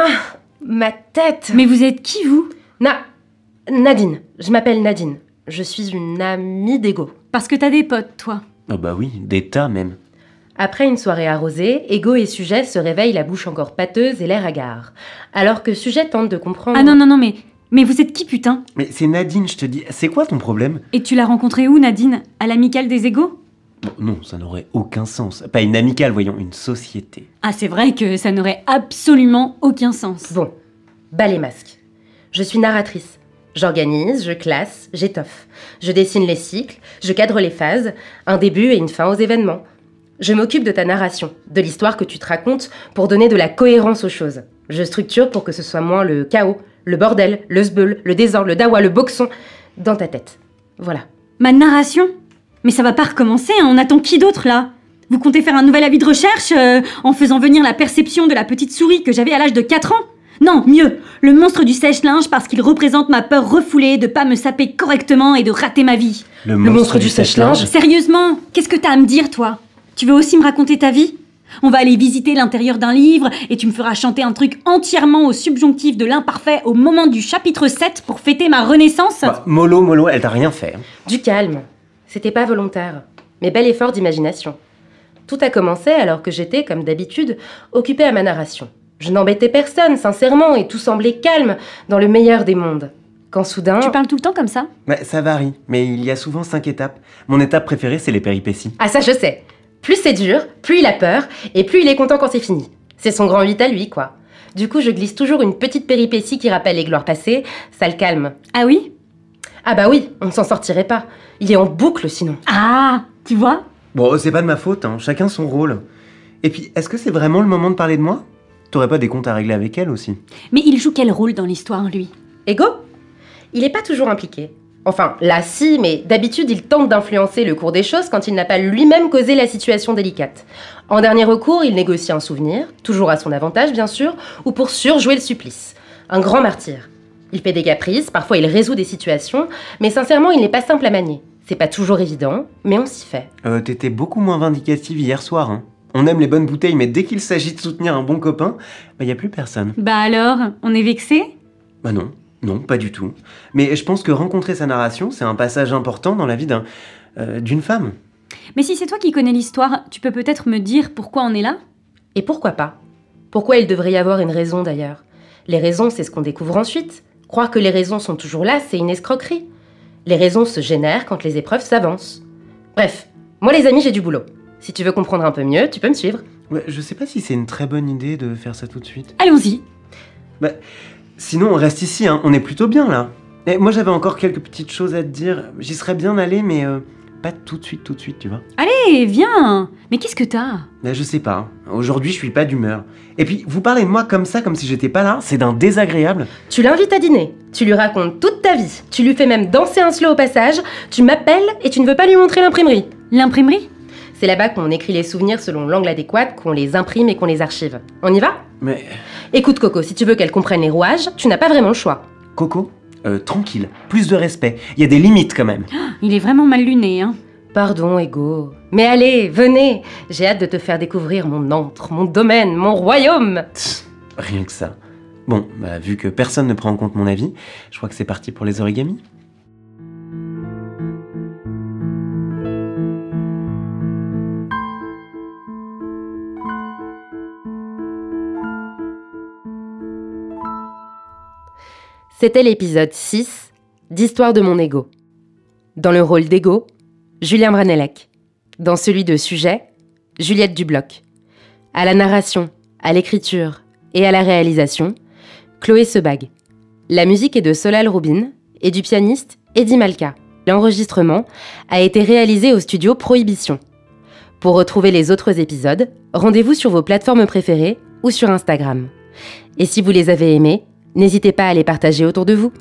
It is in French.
Ah, ma tête Mais vous êtes qui, vous? Na... Nadine. Je m'appelle Nadine. Je suis une amie d'Ego. Parce que t'as des potes, toi. Ah bah oui, des tas même. Après une soirée arrosée, Ego et Sujet se réveillent la bouche encore pâteuse et l'air hagard. Alors que Sujet tente de comprendre... Ah non, non, non, mais... Mais vous êtes qui, putain? Mais c'est Nadine, je te dis. C'est quoi ton problème? Et tu l'as rencontrée où, Nadine? À l'amicale des égaux Bon, Non, ça n'aurait aucun sens. Pas une amicale, voyons, une société. Ah, c'est vrai que ça n'aurait absolument aucun sens. Bon, bas les masques. Je suis narratrice. J'organise, je classe, j'étoffe. Je dessine les cycles, je cadre les phases, un début et une fin aux événements. Je m'occupe de ta narration, de l'histoire que tu te racontes pour donner de la cohérence aux choses. Je structure pour que ce soit moins le chaos, le bordel, le sbeul, le désordre, le dawa, le boxon dans ta tête. Voilà. Ma narration? Mais ça va pas recommencer, hein, on attend qui d'autre là? Vous comptez faire un nouvel avis de recherche euh, en faisant venir la perception de la petite souris que j'avais à l'âge de 4 ans? Non, mieux, le monstre du sèche-linge parce qu'il représente ma peur refoulée de pas me saper correctement et de rater ma vie. Le monstre du sèche-linge? Sérieusement, qu'est-ce que t'as à me dire toi? Tu veux aussi me raconter ta vie? On va aller visiter l'intérieur d'un livre et tu me feras chanter un truc entièrement au subjonctif de l'imparfait au moment du chapitre 7 pour fêter ma renaissance? Bah, mollo, mollo, elle t'a rien fait. hein. Du calme. C'était pas volontaire, mais bel effort d'imagination. Tout a commencé alors que j'étais, comme d'habitude, occupée à ma narration. Je n'embêtais personne, sincèrement, et tout semblait calme dans le meilleur des mondes. Quand soudain... Tu parles tout le temps comme ça? Bah, ça varie, mais il y a souvent cinq étapes. Mon étape préférée, c'est les péripéties. Ah ça je sais. Plus c'est dur, plus il a peur, et plus il est content quand c'est fini. C'est son grand 8 à lui, quoi. Du coup, je glisse toujours une petite péripétie qui rappelle les gloires passées, ça le calme. Ah oui? Ah bah oui, on ne s'en sortirait pas. Il est en boucle sinon. Ah Tu vois? Bon, c'est pas de ma faute, hein. chacun son rôle. Et puis, est-ce que c'est vraiment le moment de parler de moi? T'aurais pas des comptes à régler avec elle aussi? Mais il joue quel rôle dans l'histoire, lui? Ego? Il n'est pas toujours impliqué. Enfin, là si, mais d'habitude il tente d'influencer le cours des choses quand il n'a pas lui-même causé la situation délicate. En dernier recours, il négocie un souvenir, toujours à son avantage bien sûr, ou pour surjouer le supplice. Un grand martyr. Il fait des caprices, parfois il résout des situations, mais sincèrement il n'est pas simple à manier. C'est pas toujours évident, mais on s'y fait. Euh, t'étais beaucoup moins vindicative hier soir, hein. On aime les bonnes bouteilles, mais dès qu'il s'agit de soutenir un bon copain, bah y a plus personne. Bah alors, on est vexé Bah non, non, pas du tout. Mais je pense que rencontrer sa narration, c'est un passage important dans la vie d'un, euh, d'une femme. Mais si c'est toi qui connais l'histoire, tu peux peut-être me dire pourquoi on est là? Et pourquoi pas? Pourquoi il devrait y avoir une raison d'ailleurs? Les raisons, c'est ce qu'on découvre ensuite. Croire que les raisons sont toujours là, c'est une escroquerie. Les raisons se génèrent quand les épreuves s'avancent. Bref, moi les amis, j'ai du boulot. Si tu veux comprendre un peu mieux, tu peux me suivre. Ouais, je sais pas si c'est une très bonne idée de faire ça tout de suite. Allons-y Bah, sinon, on reste ici, hein. on est plutôt bien là. Et moi, j'avais encore quelques petites choses à te dire. J'y serais bien allé, mais euh, pas tout de suite, tout de suite, tu vois. Allez, viens Mais qu'est-ce que t'as? Bah, je sais pas. hein. Aujourd'hui, je suis pas d'humeur. Et puis, vous parlez de moi comme ça, comme si j'étais pas là, c'est d'un désagréable. Tu l'invites à dîner, tu lui racontes toute ta vie, tu lui fais même danser un slow au passage, tu m'appelles et tu ne veux pas lui montrer l'imprimerie. L'imprimerie? C'est là-bas qu'on écrit les souvenirs selon l'angle adéquat, qu'on les imprime et qu'on les archive. On y va? Mais, Écoute Coco, si tu veux qu'elle comprenne les rouages, tu n'as pas vraiment le choix. Coco, euh, tranquille, plus de respect. Il y a des limites quand même. Il est vraiment mal luné, hein Pardon, Ego. Mais allez, venez J'ai hâte de te faire découvrir mon antre, mon domaine, mon royaume Tch, Rien que ça. Bon, bah, vu que personne ne prend en compte mon avis, je crois que c'est parti pour les origamis. C'était l'épisode 6 d'Histoire de mon ego. Dans le rôle d'ego, Julien Branellec. Dans celui de sujet, Juliette Dubloc. À la narration, à l'écriture et à la réalisation, Chloé Sebag. La musique est de Solal Rubin et du pianiste Eddie Malka. L'enregistrement a été réalisé au studio Prohibition. Pour retrouver les autres épisodes, rendez-vous sur vos plateformes préférées ou sur Instagram. Et si vous les avez aimés, n'hésitez pas à les partager autour de vous.